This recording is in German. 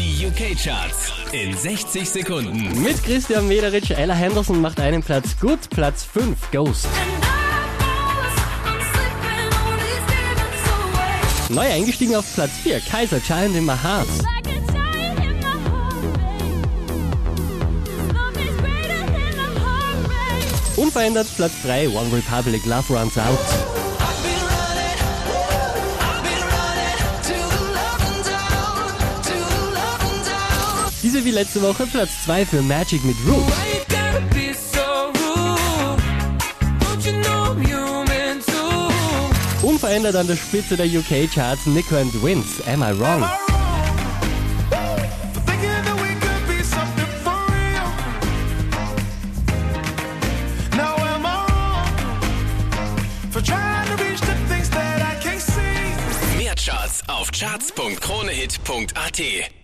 Die UK-Charts in 60 Sekunden. Mit Christian Mederitsch, Ella Henderson macht einen Platz gut, Platz 5, Ghost. Neu eingestiegen auf Platz 4, Kaiser Giant in my heart. Unverändert Platz 3, One Republic, Love Runs Out. Diese wie letzte Woche Platz 2 für Magic mit Root. Unverändert an der Spitze der UK-Charts Nico and Wins, Am I Wrong? Mehr Charts auf charts.kronehit.at